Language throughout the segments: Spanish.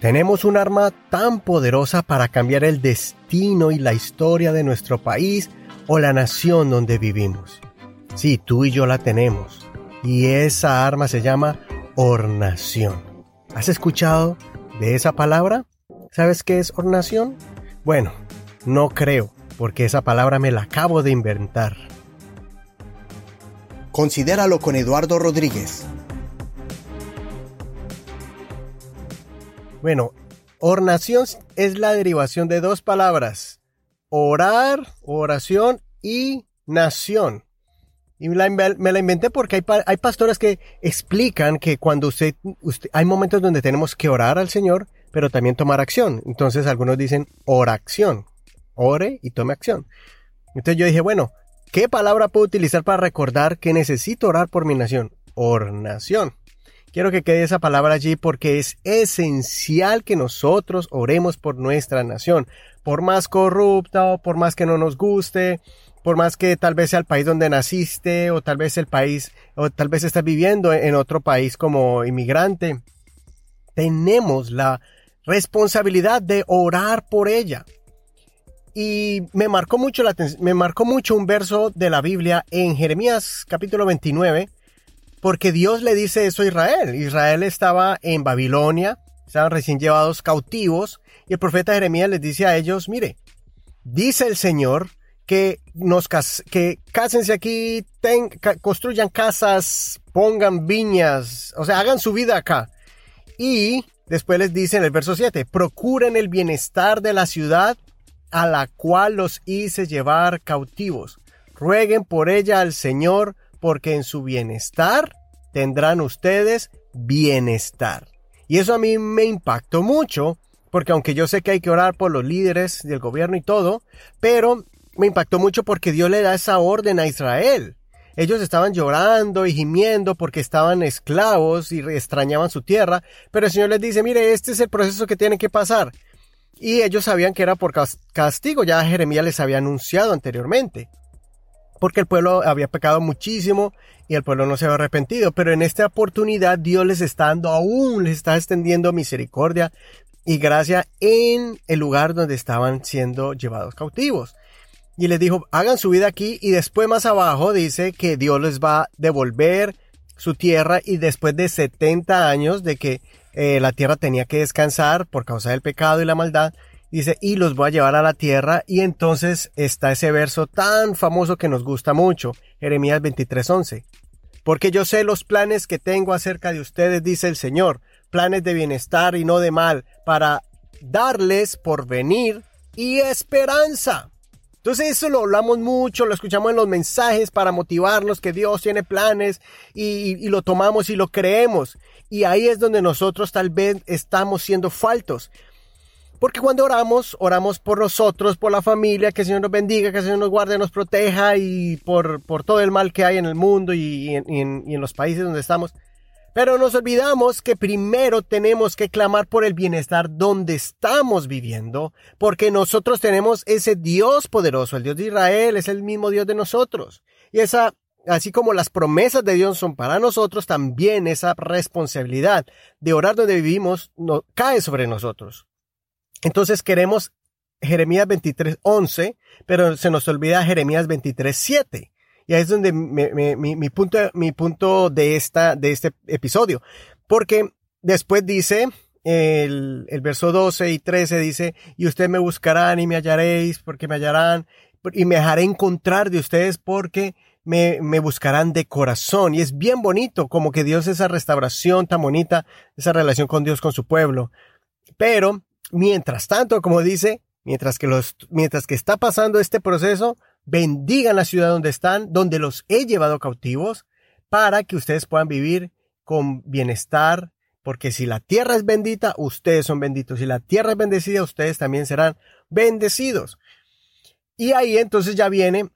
Tenemos un arma tan poderosa para cambiar el destino y la historia de nuestro país o la nación donde vivimos. Sí, tú y yo la tenemos. Y esa arma se llama ornación. ¿Has escuchado de esa palabra? ¿Sabes qué es ornación? Bueno, no creo, porque esa palabra me la acabo de inventar. Considéralo con Eduardo Rodríguez. Bueno, ornación es la derivación de dos palabras, orar, oración y nación. Y me la, inventé porque hay, pastores que explican que cuando usted, usted, hay momentos donde tenemos que orar al Señor, pero también tomar acción. Entonces algunos dicen oración, ore y tome acción. Entonces yo dije, bueno, ¿qué palabra puedo utilizar para recordar que necesito orar por mi nación? Ornación. Quiero que quede esa palabra allí porque es esencial que nosotros oremos por nuestra nación. Por más corrupta o por más que no nos guste, por más que tal vez sea el país donde naciste o tal vez el país o tal vez estás viviendo en otro país como inmigrante, tenemos la responsabilidad de orar por ella. Y me marcó mucho la me marcó mucho un verso de la Biblia en Jeremías capítulo 29 porque Dios le dice eso a Israel. Israel estaba en Babilonia, estaban recién llevados cautivos, y el profeta Jeremías les dice a ellos, mire, dice el Señor que nos que cásense aquí, construyan casas, pongan viñas, o sea, hagan su vida acá. Y después les dice en el verso 7, procuren el bienestar de la ciudad a la cual los hice llevar cautivos. Rueguen por ella al Señor, porque en su bienestar tendrán ustedes bienestar. Y eso a mí me impactó mucho, porque aunque yo sé que hay que orar por los líderes del gobierno y todo, pero me impactó mucho porque Dios le da esa orden a Israel. Ellos estaban llorando y gimiendo porque estaban esclavos y extrañaban su tierra, pero el Señor les dice, mire, este es el proceso que tiene que pasar. Y ellos sabían que era por castigo, ya Jeremías les había anunciado anteriormente porque el pueblo había pecado muchísimo y el pueblo no se había arrepentido. Pero en esta oportunidad Dios les está dando aún, les está extendiendo misericordia y gracia en el lugar donde estaban siendo llevados cautivos. Y les dijo, hagan su vida aquí y después más abajo dice que Dios les va a devolver su tierra y después de 70 años de que eh, la tierra tenía que descansar por causa del pecado y la maldad, Dice, y los voy a llevar a la tierra. Y entonces está ese verso tan famoso que nos gusta mucho, Jeremías 23:11. Porque yo sé los planes que tengo acerca de ustedes, dice el Señor, planes de bienestar y no de mal, para darles por venir y esperanza. Entonces eso lo hablamos mucho, lo escuchamos en los mensajes para motivarnos que Dios tiene planes y, lo tomamos y lo creemos. Y ahí es donde nosotros tal vez estamos siendo faltos. Porque cuando oramos, oramos por nosotros, por la familia, que el Señor nos bendiga, que el Señor nos guarde, nos proteja y por, todo el mal que hay en el mundo y en, y en los países donde estamos. Pero nos olvidamos que primero tenemos que clamar por el bienestar donde estamos viviendo, porque nosotros tenemos ese Dios poderoso, el Dios de Israel es el mismo Dios de nosotros. Y esa, así como las promesas de Dios son para nosotros, también esa responsabilidad de orar donde vivimos no, cae sobre nosotros. Entonces queremos Jeremías 23.11, pero se nos olvida Jeremías 23.7. Y ahí es donde mi, punto, mi punto de, esta, de este episodio. Porque después dice, el, el verso 12 y 13 dice, y ustedes me buscarán y me hallaréis, porque me hallarán, y me dejaré encontrar de ustedes porque me, me, buscarán de corazón. Y es bien bonito, como que Dios, esa restauración tan bonita, esa relación con Dios, con su pueblo. Pero Mientras tanto, como dice, mientras que, los, mientras que está pasando este proceso, bendigan la ciudad donde están, donde los he llevado cautivos, para que ustedes puedan vivir con bienestar, porque si la tierra es bendita, ustedes son benditos. Si la tierra es bendecida, ustedes también serán bendecidos. Y ahí entonces ya viene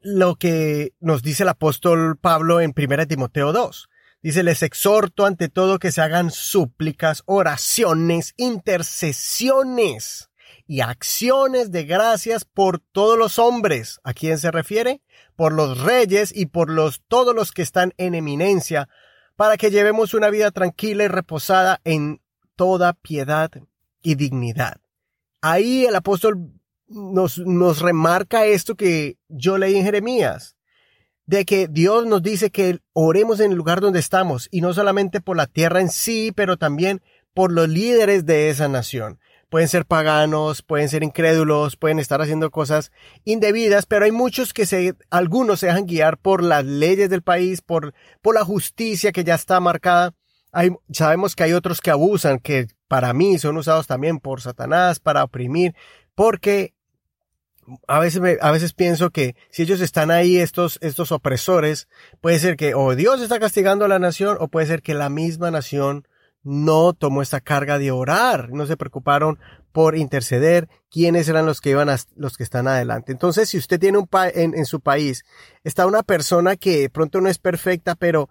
lo que nos dice el apóstol Pablo en 1 Timoteo 2. Dice, les exhorto ante todo que se hagan súplicas, oraciones, intercesiones y acciones de gracias por todos los hombres. ¿A quién se refiere? Por los reyes y por los, todos los que están en eminencia, para que llevemos una vida tranquila y reposada en toda piedad y dignidad. Ahí el apóstol nos, nos remarca esto que yo leí en Jeremías, de que Dios nos dice que oremos en el lugar donde estamos, y no solamente por la tierra en sí, pero también por los líderes de esa nación. Pueden ser paganos, pueden ser incrédulos, pueden estar haciendo cosas indebidas, pero hay muchos que se, algunos se dejan guiar por las leyes del país, por, por la justicia que ya está marcada. Hay, sabemos que hay otros que abusan, que para mí son usados también por Satanás para oprimir, porque a veces, a veces pienso que si ellos están ahí, estos, estos opresores, puede ser que o Dios está castigando a la nación o puede ser que la misma nación no tomó esta carga de orar, no se preocuparon por interceder quiénes eran los que iban a, los que están adelante. Entonces, si usted tiene un pa en, en su país, está una persona que pronto no es perfecta, pero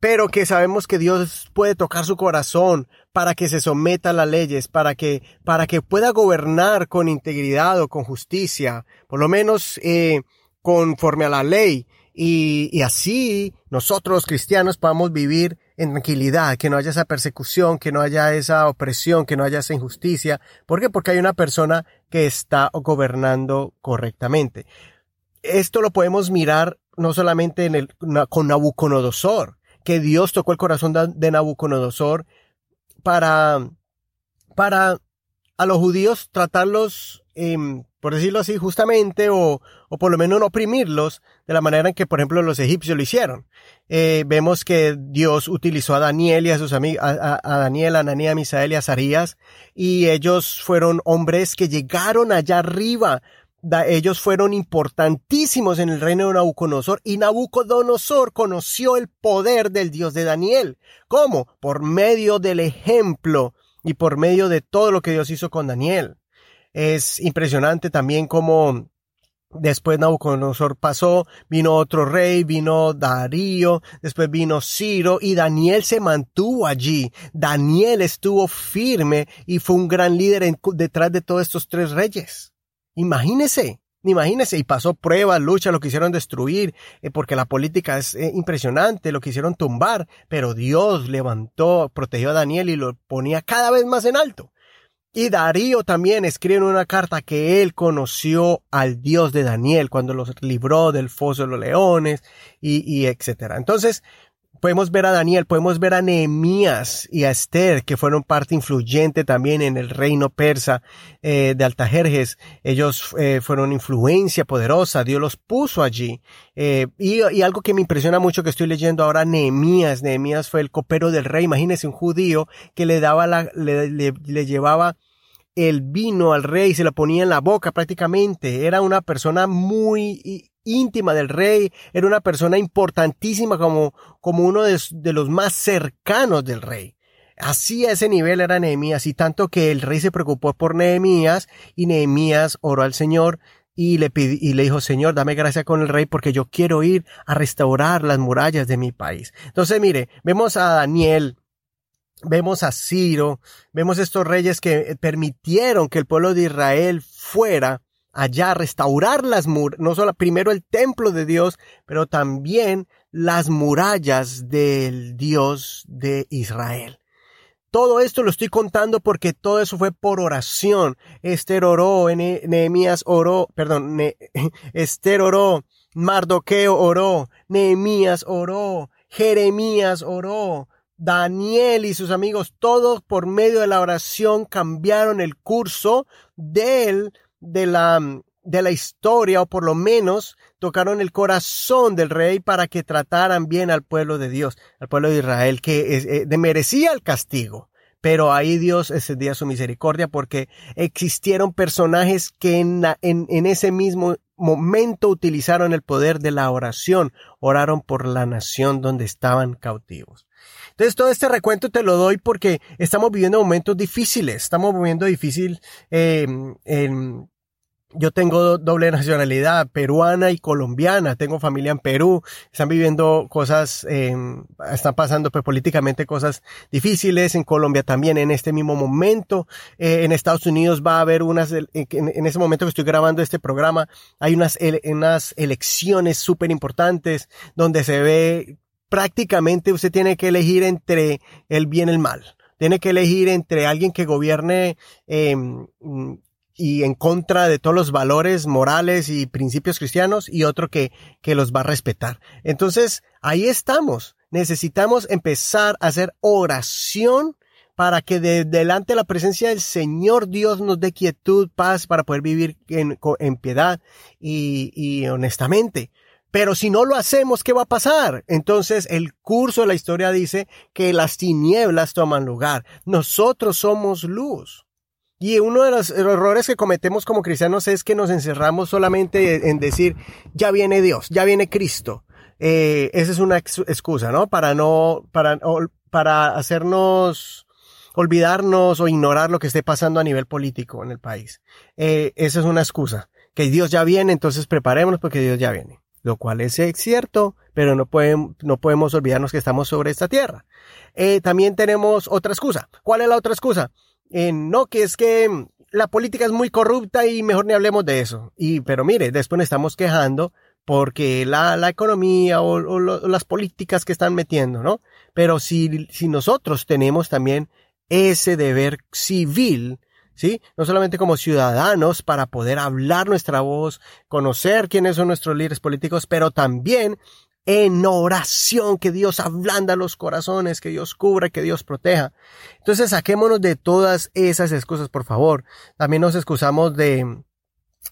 pero que sabemos que Dios puede tocar su corazón para que se someta a las leyes, para que, para que pueda gobernar con integridad o con justicia, por lo menos eh, conforme a la ley, y, y así nosotros cristianos podamos vivir en tranquilidad, que no haya esa persecución, que no haya esa opresión, que no haya esa injusticia. ¿Por qué? Porque hay una persona que está gobernando correctamente. Esto lo podemos mirar no solamente en el, con Nabucodonosor, que Dios tocó el corazón de Nabucodonosor para, para a los judíos tratarlos, eh, por decirlo así, justamente, o, o por lo menos no oprimirlos de la manera en que, por ejemplo, los egipcios lo hicieron. Eh, vemos que Dios utilizó a Daniel y a sus amigos, a, a, Daniel, a Ananía, a Misael y a Zarías, y ellos fueron hombres que llegaron allá arriba ellos fueron importantísimos en el reino de Nabucodonosor y Nabucodonosor conoció el poder del Dios de Daniel. ¿Cómo? Por medio del ejemplo y por medio de todo lo que Dios hizo con Daniel. Es impresionante también cómo Después Nabucodonosor pasó, vino otro rey, vino Darío, después vino Ciro y Daniel se mantuvo allí. Daniel estuvo firme y fue un gran líder detrás de todos estos tres reyes. Imagínese, imagínese, y pasó pruebas, luchas, lo quisieron destruir, eh, porque la política es eh, impresionante, lo quisieron tumbar, pero Dios levantó, protegió a Daniel y lo ponía cada vez más en alto. Y Darío también escribe en una carta que él conoció al Dios de Daniel cuando los libró del foso de los leones y, y etcétera. Entonces, podemos ver a Daniel, podemos ver a Nehemías y a Esther, que fueron parte influyente también en el reino persa eh, de Altajerjes. Ellos eh, fueron influencia poderosa, Dios los puso allí. Eh, y, y, algo que me impresiona mucho que estoy leyendo ahora, Nehemías. Nehemías fue el copero del rey. Imagínese un judío que le daba la, le, le, le llevaba el vino al rey, se lo ponía en la boca prácticamente. Era una persona muy íntima del rey, era una persona importantísima como, como uno de, los más cercanos del rey. Así a ese nivel era Nehemías, y tanto que el rey se preocupó por Nehemías, y Nehemías oró al Señor, y le, y le dijo, Señor, dame gracia con el rey porque yo quiero ir a restaurar las murallas de mi país. Entonces, mire, vemos a Daniel, vemos a Ciro, vemos estos reyes que permitieron que el pueblo de Israel fuera allá restaurar las murallas, no solo primero el templo de Dios, pero también las murallas del Dios de Israel. Todo esto lo estoy contando porque todo eso fue por oración. Esther oró, Nehemías oró, perdón, Esther oró, Mardoqueo oró, Nehemías oró, Jeremías oró, Daniel y sus amigos, todos por medio de la oración cambiaron el curso del, de la, de la historia, o por lo menos tocaron el corazón del rey para que trataran bien al pueblo de Dios, al pueblo de Israel, que eh, merecía el castigo. Pero ahí Dios excedía su misericordia porque existieron personajes que en, en, en ese mismo momento utilizaron el poder de la oración, oraron por la nación donde estaban cautivos. Entonces todo este recuento te lo doy porque estamos viviendo momentos difíciles, estamos viviendo difícil eh, en, yo tengo doble nacionalidad, peruana y colombiana. Tengo familia en Perú. Están viviendo cosas, eh, están pasando pues, políticamente cosas difíciles. En Colombia también en este mismo momento. Eh, en Estados Unidos va a haber unas, en, en, ese momento que estoy grabando este programa, hay unas, unas elecciones súper importantes donde se ve prácticamente usted tiene que elegir entre el bien y el mal. tiene que elegir entre alguien que gobierne em, y en contra de todos los valores morales y principios cristianos y otro que, que los va a respetar. Entonces, ahí estamos. Necesitamos empezar a hacer oración para que de delante de la presencia del Señor Dios nos dé quietud, paz, para poder vivir en, piedad y honestamente. Pero si no lo hacemos, ¿qué va a pasar? Entonces el curso de la historia dice que las tinieblas toman lugar. Nosotros somos luz. Y uno de los errores que cometemos como cristianos es que nos encerramos solamente en decir, ya viene Dios, ya viene Cristo. Eh, esa es una excusa, ¿no? Para no, para, para hacernos olvidarnos o ignorar lo que esté pasando a nivel político en el país. Eh, esa es una excusa. Que Dios ya viene, entonces preparémonos porque Dios ya viene. Lo cual es cierto, pero no, no podemos olvidarnos que estamos sobre esta tierra. Eh, también tenemos otra excusa. ¿Cuál es la otra excusa? no, que es que la política es muy corrupta y mejor ni hablemos de eso. Y, pero mire, después nos estamos quejando porque la, la economía o, las políticas que están metiendo, ¿no? Pero si, si nosotros tenemos también ese deber civil, ¿sí? No solamente como ciudadanos para poder hablar nuestra voz, conocer quiénes son nuestros líderes políticos, pero también en oración, que Dios ablanda los corazones, que Dios cubra, que Dios proteja. Entonces saquémonos de todas esas excusas, por favor. También nos excusamos de,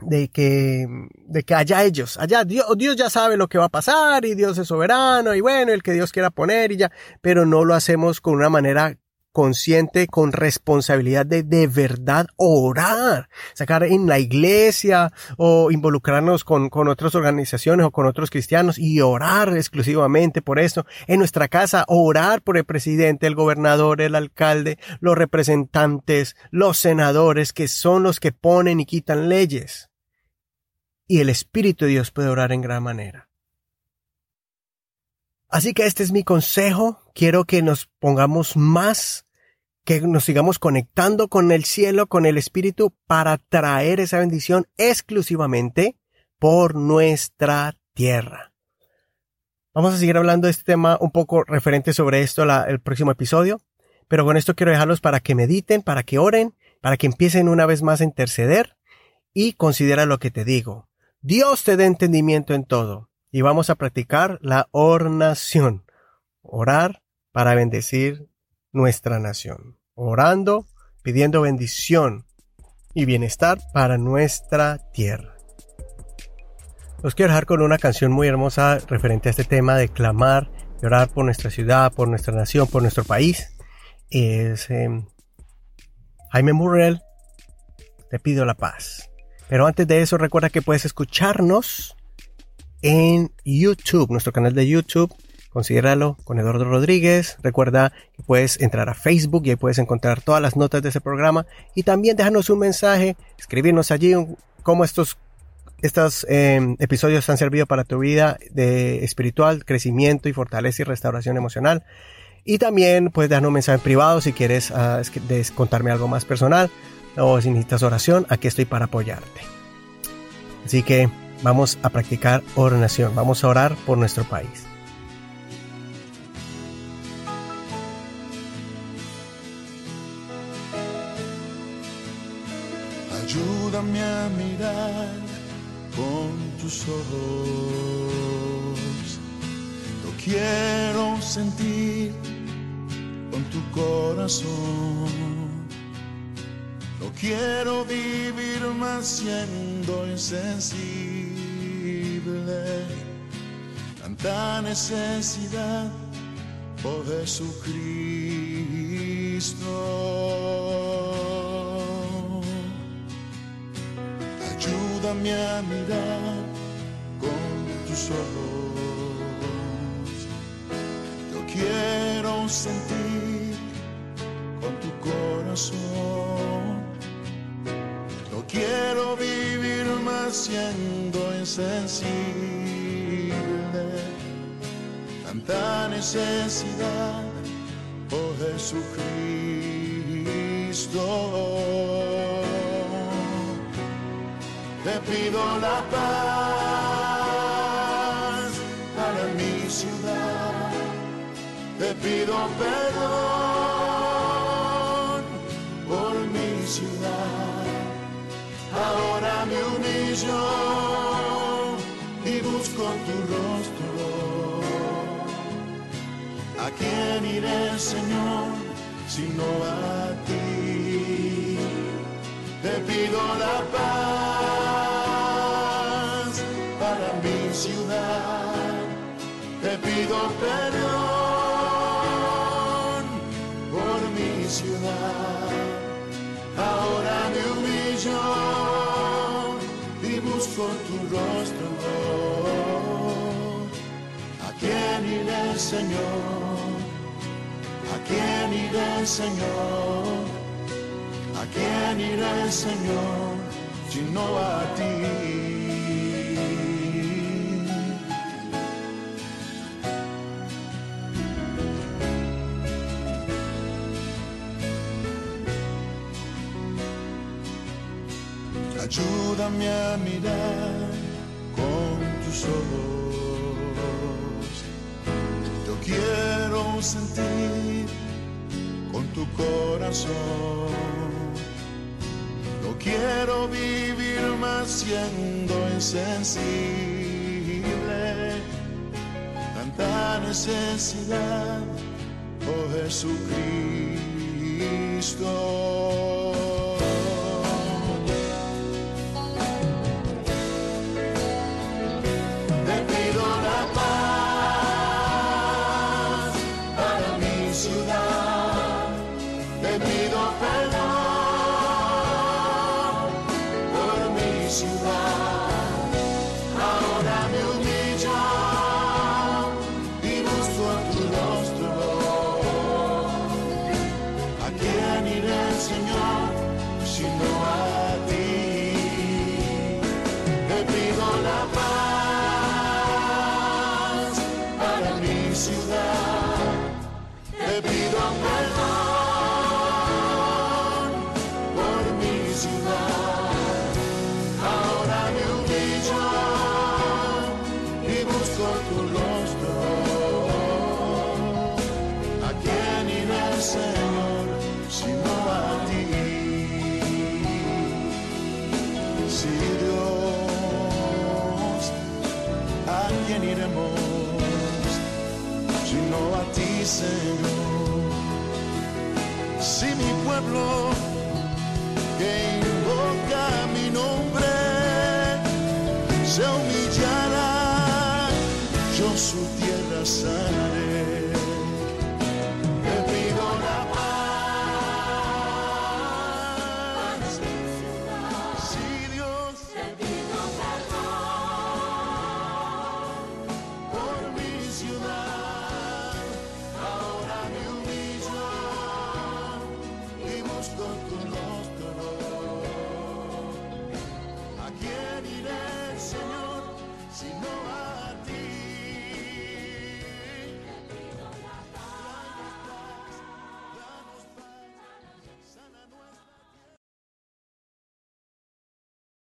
de que, de que allá ellos, allá Dios, Dios ya sabe lo que va a pasar y Dios es soberano y bueno, el que Dios quiera poner y ya, pero no lo hacemos con una manera consciente, con responsabilidad de de verdad orar, sacar en la iglesia o involucrarnos con, con otras organizaciones o con otros cristianos y orar exclusivamente por esto. En nuestra casa, orar por el presidente, el gobernador, el alcalde, los representantes, los senadores, que son los que ponen y quitan leyes. Y el Espíritu de Dios puede orar en gran manera. Así que este es mi consejo. Quiero que nos pongamos más, que nos sigamos conectando con el cielo, con el Espíritu, para traer esa bendición exclusivamente por nuestra tierra. Vamos a seguir hablando de este tema un poco referente sobre esto el próximo episodio, pero con esto quiero dejarlos para que mediten, para que oren, para que empiecen una vez más a interceder y considera lo que te digo. Dios te dé entendimiento en todo y vamos a practicar la oración. Orar para bendecir nuestra nación. Orando, pidiendo bendición y bienestar para nuestra tierra. Os quiero dejar con una canción muy hermosa referente a este tema de clamar y orar por nuestra ciudad, por nuestra nación, por nuestro país. Es em, Jaime Murrell, te pido la paz. Pero antes de eso, recuerda que puedes escucharnos en YouTube, nuestro canal de YouTube. Considéralo con Eduardo Rodríguez. Recuerda que puedes entrar a Facebook y ahí puedes encontrar todas las notas de ese programa. Y también déjanos un mensaje, escribirnos allí cómo estos, estos em, episodios han servido para tu vida de espiritual, crecimiento y fortaleza y restauración emocional. Y también puedes dejarnos un mensaje privado si quieres uh, contarme algo más personal o si necesitas oración. Aquí estoy para apoyarte. Así que vamos a practicar oración, vamos a orar por nuestro país. Ojos. Lo quiero sentir con tu corazón. Lo quiero vivir más siendo insensible tanta necesidad, oh Jesucristo. Ayúdame a mirar Yo quiero sentir con tu corazón. Yo quiero vivir más siendo insensible tanta necesidad, oh Jesucristo. Te pido la paz pido perdón por mi ciudad. Ahora me humillo y busco tu rostro. ¿A quién iré, Señor, sino a ti? Te pido la paz para mi ciudad. Te pido perdón. Rostro. ¿A quién iré, Señor? ¿A quién iré, Señor? ¿A quién iré, Señor, sino a ti? Ayúdame a mirar Yo quiero sentir con tu corazón. No quiero vivir más siendo insensible. Tanta necesidad, oh Jesucristo. Si mi pueblo que invoca mi nombre se humillara, yo su tierra sanaré.